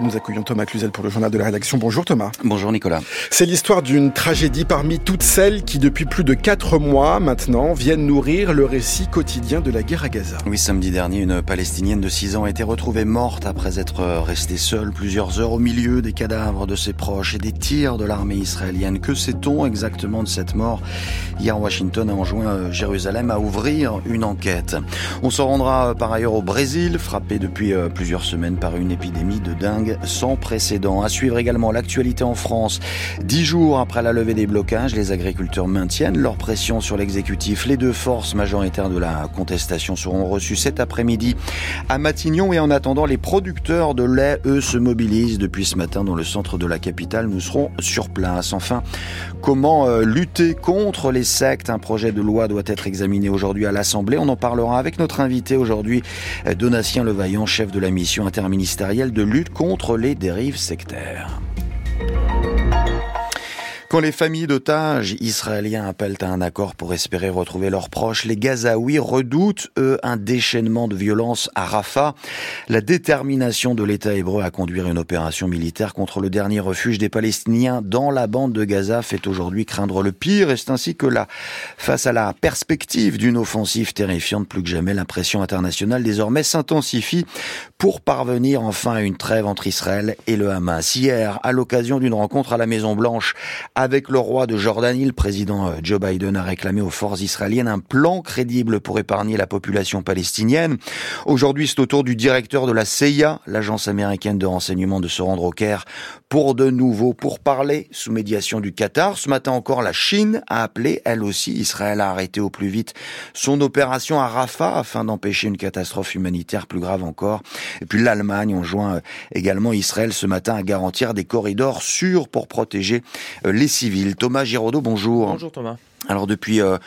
Et nous accueillons Thomas Cluzel pour le journal de la rédaction. Bonjour Thomas. Bonjour Nicolas. C'est l'histoire d'une tragédie parmi toutes celles qui, depuis plus de quatre mois maintenant, viennent nourrir le récit quotidien de la guerre à Gaza. Oui, samedi dernier, une Palestinienne de 6 ans a été retrouvée morte après être restée seule plusieurs heures au milieu des cadavres de ses proches et des tirs de l'armée israélienne. Que sait-on exactement de cette mort? Hier, Washington a enjoint euh, Jérusalem à ouvrir une enquête. On se rendra euh, par ailleurs au Brésil, frappé depuis euh, plusieurs semaines par une épidémie de dingue sans précédent. À suivre également l'actualité en France. Dix jours après la levée des blocages, les agriculteurs maintiennent leur pression sur l'exécutif. Les deux forces majoritaires de la contestation seront reçues cet après-midi à Matignon et en attendant, les producteurs de lait, eux, se mobilisent depuis ce matin dans le centre de la capitale. Nous serons sur place. Enfin, comment euh, lutter contre les sectes? Un projet de loi doit être examiné aujourd'hui à l'Assemblée. On en parlera avec notre invité aujourd'hui, Donatien Levaillant, chef de la mission interministérielle de lutte contre les dérives sectaires. Quand les familles d'otages israéliens appellent à un accord pour espérer retrouver leurs proches, les Gazaouis redoutent, eux, un déchaînement de violence à Rafah. La détermination de l'État hébreu à conduire une opération militaire contre le dernier refuge des Palestiniens dans la bande de Gaza fait aujourd'hui craindre le pire. Et c'est ainsi que là, face à la perspective d'une offensive terrifiante, plus que jamais, la pression internationale désormais s'intensifie pour parvenir enfin à une trêve entre Israël et le Hamas. Hier, à l'occasion d'une rencontre à la Maison Blanche, avec le roi de Jordanie, le président euh, Joe Biden a réclamé aux forces israéliennes un plan crédible pour épargner la population palestinienne. Aujourd'hui, c'est au tour du directeur de la CIA, l'agence américaine de renseignement, de se rendre au Caire pour de nouveau pour parler sous médiation du Qatar. Ce matin encore, la Chine a appelé, elle aussi, Israël à arrêter au plus vite son opération à Rafah afin d'empêcher une catastrophe humanitaire plus grave encore. Et puis l'Allemagne ont joint euh, également Israël ce matin à garantir des corridors sûrs pour protéger euh, les Thomas Giraudot, bonjour. Bonjour Thomas. Alors depuis euh,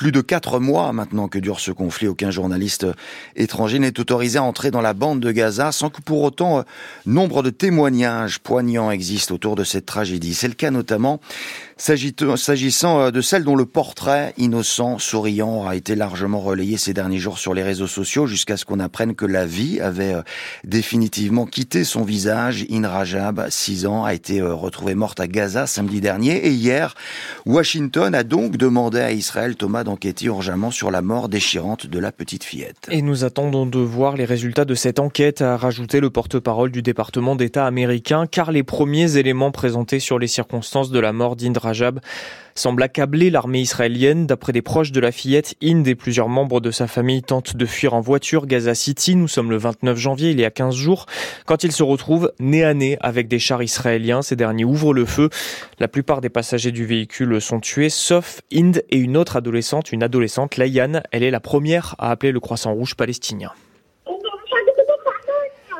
plus de quatre mois maintenant que dure ce conflit, aucun journaliste euh, étranger n'est autorisé à entrer dans la bande de Gaza sans que pour autant euh, nombre de témoignages poignants existent autour de cette tragédie. C'est le cas notamment s'agissant de celle dont le portrait innocent, souriant, aura été largement relayé ces derniers jours sur les réseaux sociaux jusqu'à ce qu'on apprenne que la vie avait définitivement quitté son visage. Inrajab, 6 ans, a été retrouvée morte à Gaza samedi dernier et hier, Washington a donc demandé à Israël, Thomas, d'enquêter urgemment sur la mort déchirante de la petite fillette. Et nous attendons de voir les résultats de cette enquête, a rajouté le porte-parole du département d'État américain, car les premiers éléments présentés sur les circonstances de la mort d'Indrajab semble accabler l'armée israélienne. D'après des proches de la fillette, Inde et plusieurs membres de sa famille tentent de fuir en voiture Gaza City. Nous sommes le 29 janvier, il y a 15 jours, quand ils se retrouvent nez à nez avec des chars israéliens. Ces derniers ouvrent le feu. La plupart des passagers du véhicule sont tués, sauf Inde et une autre adolescente, une adolescente, Layan. Elle est la première à appeler le Croissant Rouge palestinien.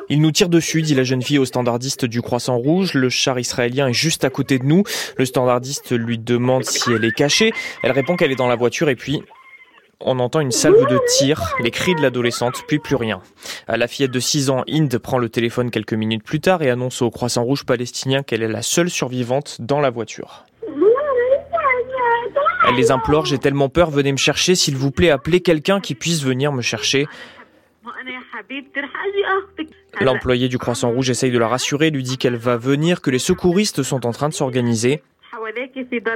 Il nous tire dessus, dit la jeune fille au standardiste du Croissant Rouge. Le char israélien est juste à côté de nous. Le standardiste lui demande si elle est cachée. Elle répond qu'elle est dans la voiture et puis on entend une salve de tirs, les cris de l'adolescente, puis plus rien. La fillette de 6 ans, Inde, prend le téléphone quelques minutes plus tard et annonce au Croissant Rouge palestinien qu'elle est la seule survivante dans la voiture. Elle les implore, j'ai tellement peur, venez me chercher, s'il vous plaît, appelez quelqu'un qui puisse venir me chercher. L'employé du Croissant Rouge essaye de la rassurer, lui dit qu'elle va venir, que les secouristes sont en train de s'organiser.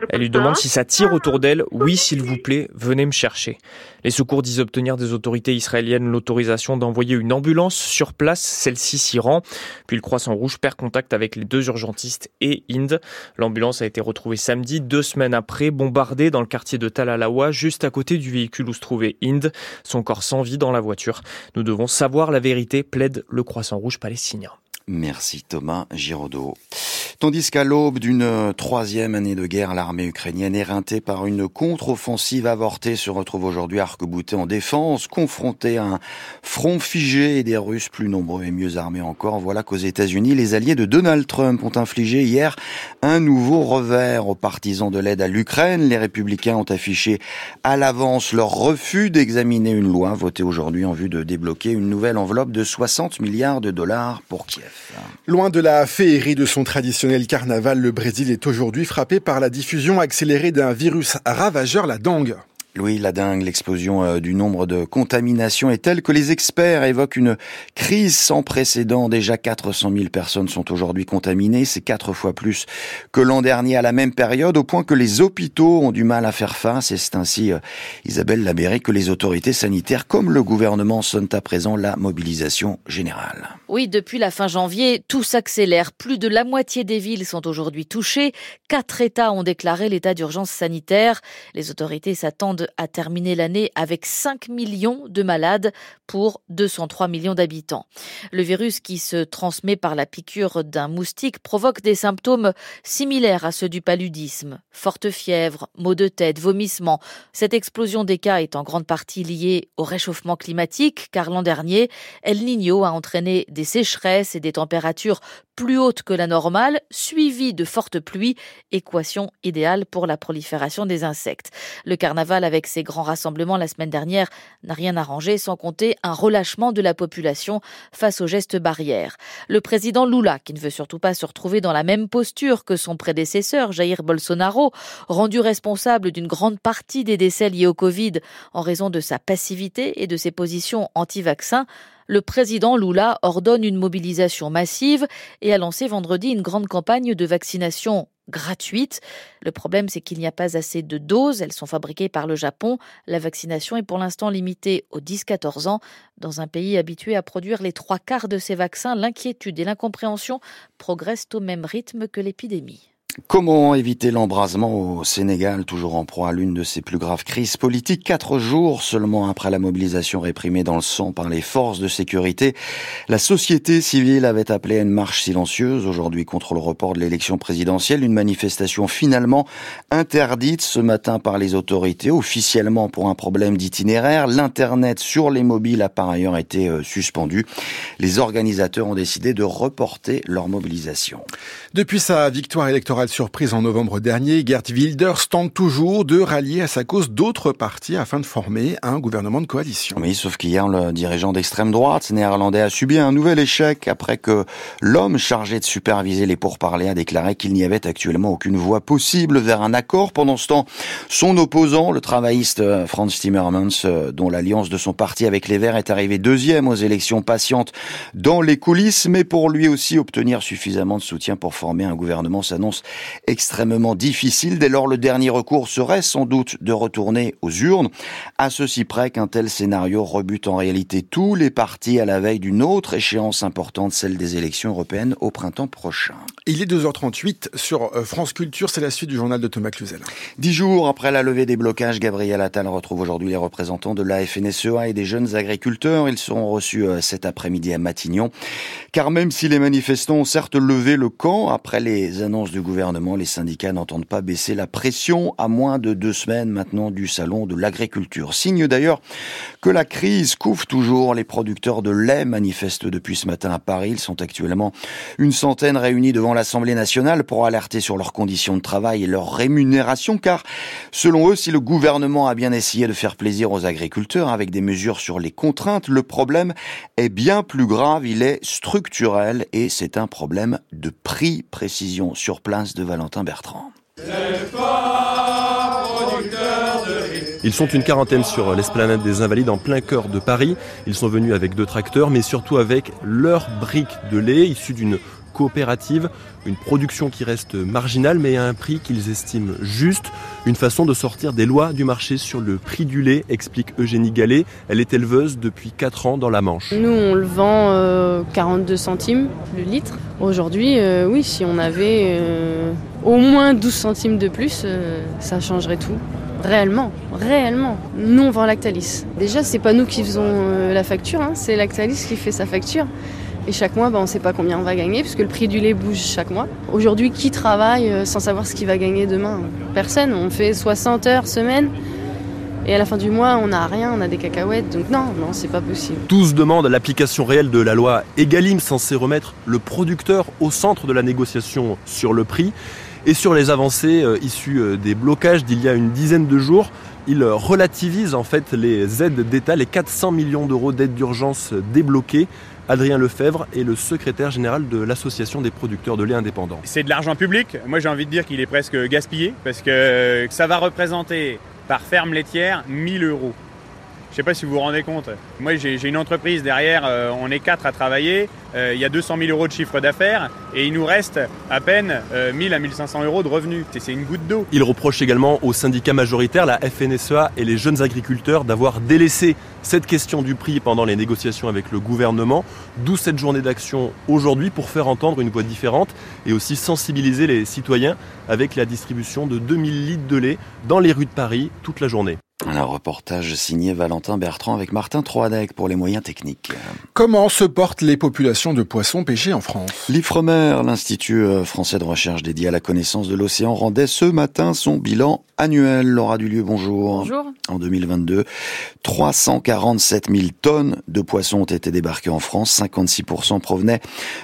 Elle lui demande si ça tire autour d'elle. Oui, s'il vous plaît, venez me chercher. Les secours disent obtenir des autorités israéliennes l'autorisation d'envoyer une ambulance sur place. Celle-ci s'y rend. Puis le Croissant Rouge perd contact avec les deux urgentistes et Inde. L'ambulance a été retrouvée samedi, deux semaines après, bombardée dans le quartier de Talalawa, juste à côté du véhicule où se trouvait Inde. Son corps sans vie dans la voiture. Nous devons savoir la vérité, plaide le Croissant Rouge palestinien. Merci Thomas Giraudot. Tandis qu'à l'aube d'une troisième année de guerre, l'armée ukrainienne, éreintée par une contre-offensive avortée, se retrouve aujourd'hui arc-boutée en défense, confrontée à un front figé et des Russes plus nombreux et mieux armés encore. Voilà qu'aux États-Unis, les alliés de Donald Trump ont infligé hier un nouveau revers aux partisans de l'aide à l'Ukraine. Les républicains ont affiché à l'avance leur refus d'examiner une loi votée aujourd'hui en vue de débloquer une nouvelle enveloppe de 60 milliards de dollars pour Kiev. Loin de la féerie de son traditionnel carnaval, le Brésil est aujourd'hui frappé par la diffusion accélérée d'un virus ravageur, la dengue. Louis, la dingue, l'explosion euh, du nombre de contaminations est telle que les experts évoquent une crise sans précédent. Déjà 400 000 personnes sont aujourd'hui contaminées. C'est quatre fois plus que l'an dernier à la même période, au point que les hôpitaux ont du mal à faire face. Et c'est ainsi, euh, Isabelle Labéry, que les autorités sanitaires comme le gouvernement sonnent à présent la mobilisation générale. Oui, depuis la fin janvier, tout s'accélère. Plus de la moitié des villes sont aujourd'hui touchées. Quatre États ont déclaré l'état d'urgence sanitaire. Les autorités s'attendent à terminer l'année avec 5 millions de malades pour 203 millions d'habitants. Le virus qui se transmet par la piqûre d'un moustique provoque des symptômes similaires à ceux du paludisme. Forte fièvre, maux de tête, vomissements. Cette explosion des cas est en grande partie liée au réchauffement climatique car l'an dernier, El Niño a entraîné des sécheresses et des températures plus hautes que la normale, suivies de fortes pluies, équation idéale pour la prolifération des insectes. Le carnaval avec ses grands rassemblements la semaine dernière n'a rien arrangé sans compter un relâchement de la population face aux gestes barrières. Le président Lula, qui ne veut surtout pas se retrouver dans la même posture que son prédécesseur Jair Bolsonaro, rendu responsable d'une grande partie des décès liés au Covid en raison de sa passivité et de ses positions anti-vaccins, le président Lula ordonne une mobilisation massive et a lancé vendredi une grande campagne de vaccination gratuite. Le problème, c'est qu'il n'y a pas assez de doses. Elles sont fabriquées par le Japon. La vaccination est pour l'instant limitée aux 10-14 ans. Dans un pays habitué à produire les trois quarts de ces vaccins, l'inquiétude et l'incompréhension progressent au même rythme que l'épidémie. Comment éviter l'embrasement au Sénégal, toujours en proie à l'une de ses plus graves crises politiques? Quatre jours seulement après la mobilisation réprimée dans le sang par les forces de sécurité, la société civile avait appelé à une marche silencieuse aujourd'hui contre le report de l'élection présidentielle, une manifestation finalement interdite ce matin par les autorités, officiellement pour un problème d'itinéraire. L'Internet sur les mobiles a par ailleurs été euh, suspendu. Les organisateurs ont décidé de reporter leur mobilisation. Depuis sa victoire électorale surprise en novembre dernier, Gert Wilders tente toujours de rallier à sa cause d'autres partis afin de former un gouvernement de coalition. Oui, sauf qu'hier, le dirigeant d'extrême droite néerlandais a subi un nouvel échec après que l'homme chargé de superviser les pourparlers a déclaré qu'il n'y avait actuellement aucune voie possible vers un accord. Pendant ce temps, son opposant, le travailliste euh, Franz Timmermans, euh, dont l'alliance de son parti avec les Verts est arrivée deuxième aux élections patientes dans les coulisses, mais pour lui aussi obtenir suffisamment de soutien pour former un gouvernement s'annonce extrêmement difficile. Dès lors, le dernier recours serait sans doute de retourner aux urnes, à ceci près qu'un tel scénario rebute en réalité tous les partis à la veille d'une autre échéance importante, celle des élections européennes au printemps prochain. Il est 2h38 sur euh, France Culture, c'est la suite du journal de Thomas Cluzel. Dix jours après la levée des blocages, Gabriel Attal retrouve aujourd'hui les représentants de la FNSEA et des jeunes agriculteurs. Ils seront reçus euh, cet après-midi à Matignon. Car même si les manifestants ont certes levé le camp après les annonces du gouvernement, les syndicats n'entendent pas baisser la pression à moins de deux semaines maintenant du salon de l'agriculture. Signe d'ailleurs que la crise couvre toujours. Les producteurs de lait manifestent depuis ce matin à Paris. Ils sont actuellement une centaine réunis devant l'Assemblée nationale pour alerter sur leurs conditions de travail et leur rémunération car selon eux, si le gouvernement a bien essayé de faire plaisir aux agriculteurs avec des mesures sur les contraintes, le problème est bien plus grave. Il est structurel et c'est un problème de prix. Précision sur place de Valentin Bertrand. Ils sont une quarantaine sur l'esplanade des Invalides en plein cœur de Paris. Ils sont venus avec deux tracteurs, mais surtout avec leurs briques de lait issues d'une coopérative, une production qui reste marginale mais à un prix qu'ils estiment juste, une façon de sortir des lois du marché sur le prix du lait, explique Eugénie Gallet. Elle est éleveuse depuis 4 ans dans la Manche. Nous, on le vend 42 euh, centimes le litre. Aujourd'hui, euh, oui, si on avait euh, au moins 12 centimes de plus, ça changerait tout. Réellement, réellement. Nous, on vend Lactalis. Déjà, c'est pas nous qui faisons la facture, hein, c'est Lactalis qui fait sa facture. Et chaque mois, bah, on ne sait pas combien on va gagner, puisque le prix du lait bouge chaque mois. Aujourd'hui, qui travaille euh, sans savoir ce qu'il va gagner demain? Personne. On fait 60 heures semaine. Et à la fin du mois, on n'a rien, on a des cacahuètes. Donc non, non, c'est pas possible. Tous demandent l'application réelle de la loi Egalim censée remettre le producteur au centre de la négociation sur le prix. Et sur les avancées euh, issues euh, des blocages d'il y a une dizaine de jours, il relativise en fait les aides d'État, les 400 millions d'euros d'aides d'urgence débloquées Adrien Lefebvre est le secrétaire général de l'Association des producteurs de lait indépendants. C'est de l'argent public. Moi, j'ai envie de dire qu'il est presque gaspillé parce que ça va représenter par ferme laitière 1000 euros. Je sais pas si vous vous rendez compte. Moi, j'ai une entreprise derrière, euh, on est quatre à travailler. Euh, il y a 200 000 euros de chiffre d'affaires et il nous reste à peine 1000 euh, à 1500 euros de revenus. C'est une goutte d'eau. Il reproche également aux syndicats majoritaires, la FNSEA et les jeunes agriculteurs, d'avoir délaissé cette question du prix pendant les négociations avec le gouvernement. D'où cette journée d'action aujourd'hui pour faire entendre une voix différente et aussi sensibiliser les citoyens avec la distribution de 2000 litres de lait dans les rues de Paris toute la journée. Un reportage signé Valentin Bertrand avec Martin Troadec pour les moyens techniques. Comment se portent les populations de poissons pêchés en France? L'IFREMER, l'Institut euh, français de recherche dédié à la connaissance de l'océan, rendait ce matin son bilan annuel. Laura Dulieu, bonjour. Bonjour. En 2022, 347 000 tonnes de poissons ont été débarquées en France. 56% provenaient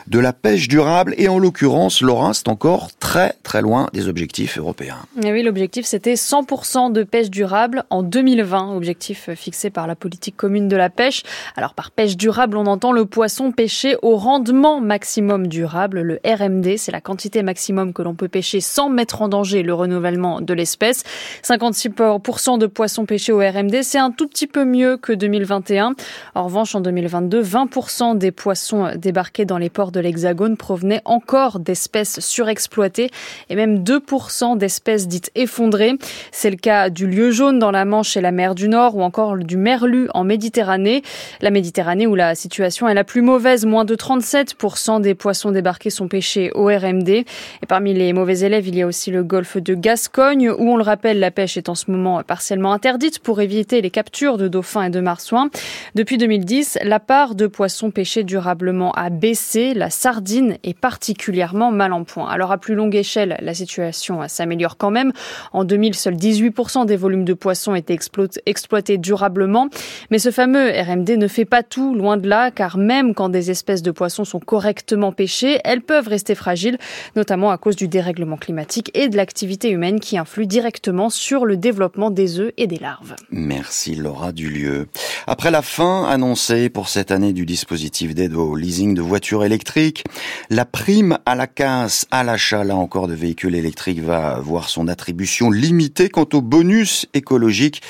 de la pêche durable. Et en l'occurrence, Laura, c'est encore très très loin des objectifs européens. Et oui, l'objectif c'était 100% de pêche durable en 2020, objectif fixé par la politique commune de la pêche. Alors par pêche durable, on entend le poisson pêché au rendement maximum durable, le RMD, c'est la quantité maximum que l'on peut pêcher sans mettre en danger le renouvellement de l'espèce. 56% de poissons pêchés au RMD, c'est un tout petit peu mieux que 2021. En revanche, en 2022, 20% des poissons débarqués dans les ports de l'Hexagone provenaient encore d'espèces surexploitées et même 2% d'espèces dites effondrées. C'est le cas du lieu jaune dans la Manche et la mer du Nord ou encore du merlu en Méditerranée. La Méditerranée où la situation est la plus mauvaise, moins de 37% des poissons débarqués sont pêchés au RMD. Et parmi les mauvais élèves, il y a aussi le golfe de Gascogne où on le rappelle, la pêche est en ce moment partiellement interdite pour éviter les captures de dauphins et de marsouins. Depuis 2010, la part de poissons pêchés durablement a baissé. La sardine est particulièrement mal en point. Alors à plus longue échelle, la situation s'améliore quand même. En 2000, seuls 18% des volumes de poissons étaient exploités durablement. Mais ce fameux RMD ne fait pas tout, loin de là, car même quand des espèces de poissons sont correctement pêchées, elles peuvent rester fragiles, notamment à cause du dérèglement climatique et de l'activité humaine qui influe directement sur le développement des œufs et des larves. Merci Laura Dulieu. Après la fin annoncée pour cette année du dispositif d'aide au leasing de voitures électriques, la prime à la casse à l'achat, là encore, de véhicules électriques va voir son attribution limitée quant au bonus écologique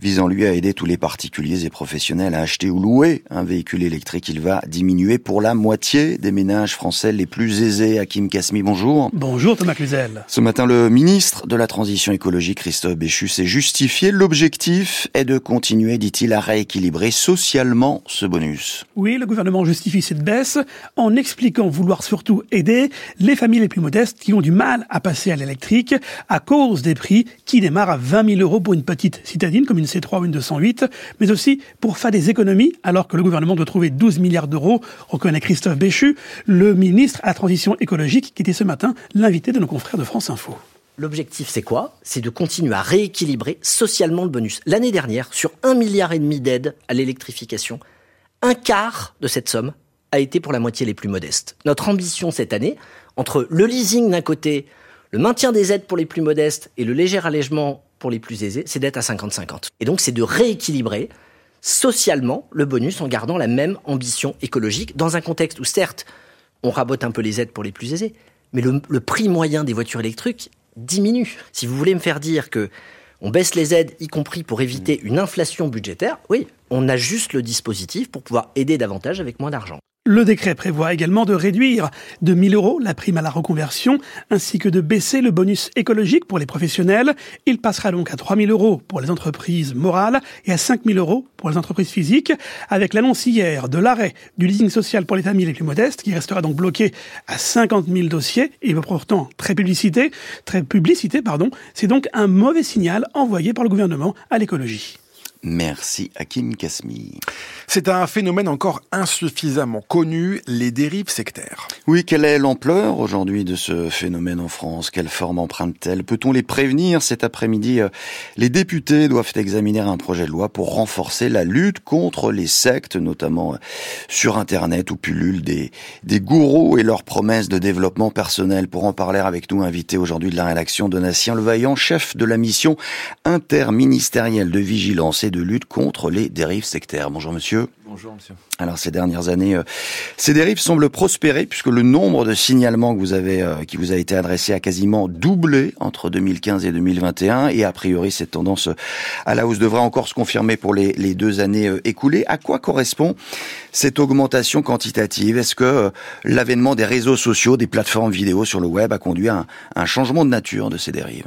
visant lui à aider tous les particuliers et professionnels à acheter ou louer un véhicule électrique. Il va diminuer pour la moitié des ménages français les plus aisés. Hakim Kasmi, bonjour. Bonjour Thomas Cluzel. Ce matin, le ministre de la Transition écologique, Christophe Béchu, s'est justifié. L'objectif est de continuer, dit-il, à rééquilibrer socialement ce bonus. Oui, le gouvernement justifie cette baisse en expliquant vouloir surtout aider les familles les plus modestes qui ont du mal à passer à l'électrique à cause des prix qui démarrent à 20 000 euros pour une petite citadine comme une C3 ou une 208, mais aussi pour faire des économies alors que le gouvernement doit trouver 12 milliards d'euros, reconnaît Christophe Béchu, le ministre à transition écologique qui était ce matin l'invité de nos confrères de France Info. L'objectif, c'est quoi? C'est de continuer à rééquilibrer socialement le bonus. L'année dernière, sur un milliard et demi d'aides à l'électrification, un quart de cette somme a été pour la moitié les plus modestes. Notre ambition cette année, entre le leasing d'un côté, le maintien des aides pour les plus modestes et le léger allègement pour les plus aisés, c'est d'être à 50-50. Et donc c'est de rééquilibrer socialement le bonus en gardant la même ambition écologique dans un contexte où certes on rabote un peu les aides pour les plus aisés, mais le, le prix moyen des voitures électriques diminue. Si vous voulez me faire dire que on baisse les aides, y compris pour éviter une inflation budgétaire, oui, on ajuste le dispositif pour pouvoir aider davantage avec moins d'argent. Le décret prévoit également de réduire de 1000 euros la prime à la reconversion, ainsi que de baisser le bonus écologique pour les professionnels. Il passera donc à 3000 euros pour les entreprises morales et à 5000 euros pour les entreprises physiques, avec l'annonce hier de l'arrêt du leasing social pour les familles les plus modestes, qui restera donc bloqué à 50 000 dossiers et pourtant très publicité, très publicité, pardon. C'est donc un mauvais signal envoyé par le gouvernement à l'écologie. Merci Hakim Kasmi. C'est un phénomène encore insuffisamment connu, les dérives sectaires. Oui, quelle est l'ampleur aujourd'hui de ce phénomène en France? Quelle forme emprunte-t-elle? Peut-on les prévenir Cet après-midi, euh, les députés doivent examiner un projet de loi pour renforcer la lutte contre les sectes, notamment euh, sur Internet où pullulent des, des gourous et leurs promesses de développement personnel. Pour en parler avec nous, invité aujourd'hui de la rédaction, Donatien Levaillant, chef de la mission interministérielle de vigilance de lutte contre les dérives sectaires. Bonjour monsieur. Bonjour monsieur. Alors ces dernières années, euh, ces dérives semblent prospérer puisque le nombre de signalements que vous avez, euh, qui vous a été adressé a quasiment doublé entre 2015 et 2021 et a priori cette tendance à la hausse devrait encore se confirmer pour les, les deux années écoulées. À quoi correspond cette augmentation quantitative? Est-ce que l'avènement des réseaux sociaux, des plateformes vidéo sur le web a conduit à un changement de nature de ces dérives?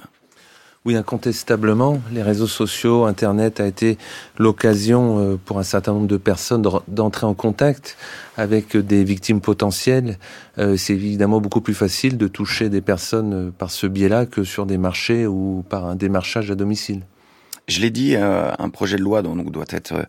Oui, incontestablement, les réseaux sociaux, Internet a été l'occasion euh, pour un certain nombre de personnes d'entrer en contact avec des victimes potentielles. Euh, c'est évidemment beaucoup plus facile de toucher des personnes euh, par ce biais-là que sur des marchés ou par un démarchage à domicile. Je l'ai dit, euh, un projet de loi donc doit être euh,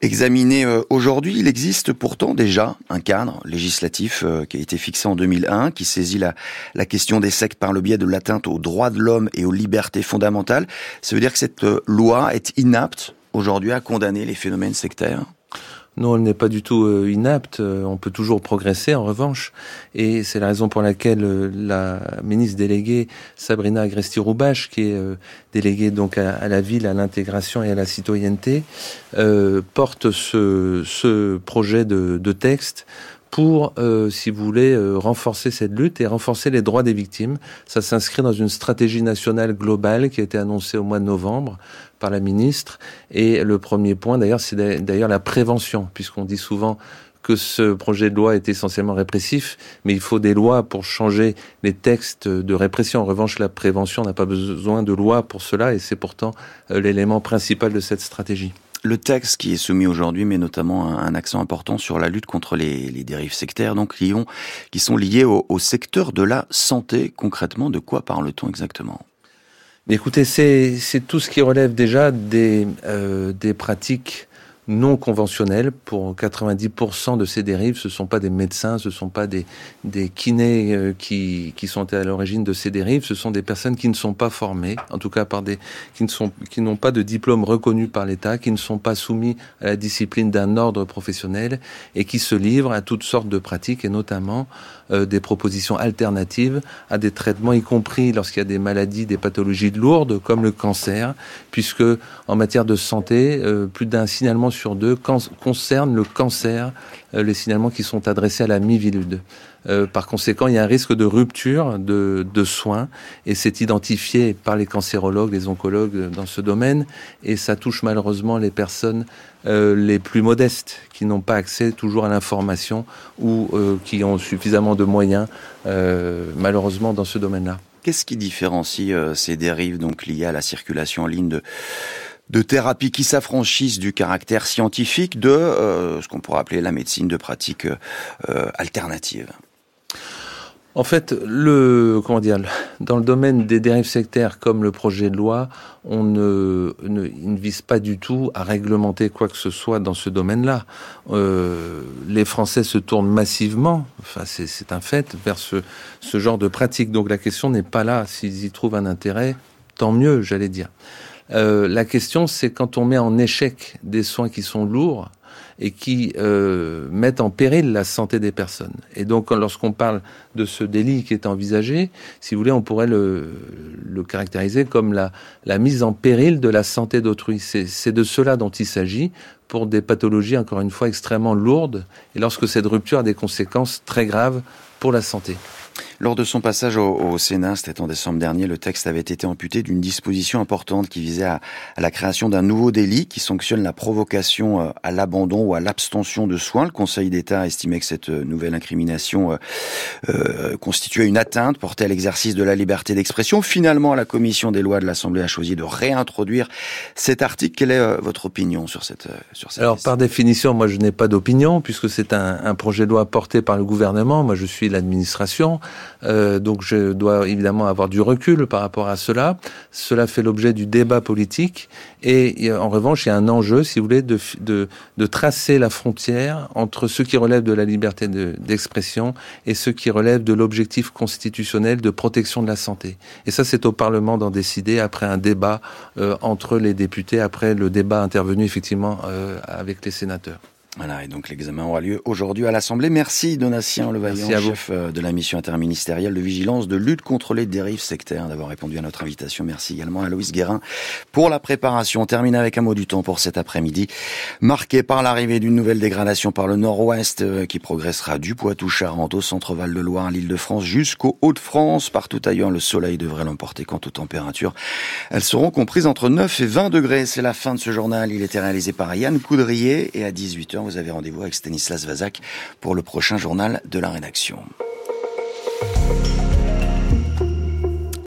examiné euh, aujourd'hui. Il existe pourtant déjà un cadre législatif qui a été fixé en 2001, qui saisit la, la question des sectes par le biais de l'atteinte aux droits de l'homme et aux libertés fondamentales. Ça veut dire que cette loi est inapte aujourd'hui à condamner les phénomènes sectaires non, elle n'est pas du tout euh, inapte. Euh, on peut toujours progresser, en revanche. Et c'est la raison pour laquelle euh, la ministre déléguée Sabrina Agresti-Roubache, qui est déléguée donc à, la ville, à l'intégration et à la citoyenneté, porte ce, projet de texte pour, euh, si vous voulez, euh, renforcer cette lutte et renforcer les droits des victimes. Ça s'inscrit dans une stratégie nationale globale qui a été annoncée au mois de novembre par la ministre. Et le premier point, d'ailleurs, c'est d'ailleurs la prévention, puisqu'on dit souvent que ce projet de loi est essentiellement répressif, mais il faut des lois pour changer les textes de répression. En revanche, la prévention n'a pas besoin de loi pour cela, et c'est pourtant euh, l'élément principal de cette stratégie. Le texte qui est soumis aujourd'hui met notamment un, accent important sur la lutte contre les, dérives sectaires, donc qui, qui sont liées au, secteur de la santé. Concrètement, de quoi parle-t-on exactement? Écoutez, c'est tout ce qui relève déjà des, euh, des pratiques non conventionnels. Pour 90% de ces dérives, ce ne sont pas des médecins, ce ne sont pas des, des kinés euh, qui, qui sont à l'origine de ces dérives, ce sont des personnes qui ne sont pas formées, en tout cas par des, qui ne sont, qui n'ont pas de diplôme reconnu par l'État, qui ne sont pas soumis à la discipline d'un ordre professionnel et qui se livrent à toutes sortes de pratiques et notamment euh, des propositions alternatives à des traitements, y compris lorsqu'il y a des maladies, des pathologies lourdes comme le cancer, puisque en matière de santé, euh, plus d'un signalement sur deux concerne le cancer, euh, les signalements qui sont adressés à la Mivilude. Euh, par conséquent, il y a un risque de rupture de, soins et c'est identifié par les cancérologues, les oncologues dans ce domaine et ça touche malheureusement les personnes euh, les plus modestes qui n'ont pas accès toujours à l'information ou euh, qui ont suffisamment de moyens malheureusement dans ce domaine-là. Qu'est-ce qui différencie ces dérives donc liées à la circulation en ligne de de thérapies qui s'affranchissent du caractère scientifique de euh, ce qu'on pourrait appeler la médecine de pratique euh, alternative. En fait, le comment dire, dans le domaine des dérives sectaires, comme le projet de loi, on ne, vise pas du tout à réglementer quoi que ce soit dans ce domaine-là. Euh, les Français se tournent massivement, enfin c'est un fait, vers ce, ce genre de pratique. Donc la question n'est pas là. S'ils y trouvent un intérêt, tant mieux, j'allais dire. Euh, la question, c'est quand on met en échec des soins qui sont lourds et qui euh, mettent en péril la santé des personnes. Et donc, lorsqu'on parle de ce délit qui est envisagé, si vous voulez, on pourrait le, le caractériser comme la, la, mise en péril de la santé d'autrui. C'est de cela dont il s'agit pour des pathologies, encore une fois, extrêmement lourdes, et lorsque cette rupture a des conséquences très graves pour la santé. Lors de son passage au, Sénat, c'était en décembre dernier, le texte avait été amputé d'une disposition importante qui visait à, la création d'un nouveau délit qui sanctionne la provocation euh, à l'abandon ou à l'abstention de soins. Le Conseil d'État estimait que cette euh, nouvelle incrimination euh, constituait une atteinte portée à l'exercice de la liberté d'expression. Finalement, la commission des lois de l'Assemblée a choisi de réintroduire cet article. Quelle est votre opinion sur cette sur cette Alors, par définition, moi, je n'ai pas d'opinion puisque c'est un, un projet de loi porté par le gouvernement. Moi, je suis l'administration. Euh, donc je dois évidemment avoir du recul par rapport à cela. Cela fait l'objet du débat politique. Et, en revanche, il y a un enjeu, si vous voulez, de, tracer la frontière entre ce qui relève de la liberté d'expression et ce qui relève de l'objectif constitutionnel de protection de la santé. Et ça, c'est au Parlement d'en décider après un débat euh, entre les députés, après le débat intervenu effectivement euh, avec les sénateurs. Voilà, et donc l'examen aura lieu aujourd'hui à l'Assemblée. Merci Donatien Levaillant, chef euh, de la mission interministérielle de vigilance de lutte contre les dérives sectaires, d'avoir répondu à notre invitation. Merci également à Louise Guérin pour la préparation. On termine avec un mot du temps pour cet après-midi, marqué par l'arrivée d'une nouvelle dégradation par le nord-ouest euh, qui progressera du Poitou-Charentes au centre-Val de Loire, l'île de France jusqu'au Hauts-de-France. Partout ailleurs, le soleil devrait l'emporter quant aux températures. Elles seront comprises entre 9 et 20 degrés. C'est la fin de ce journal. Il était réalisé par Yann Coudrier et à 18h, vous avez rendez-vous avec Stanislas Vazak pour le prochain journal de la rédaction.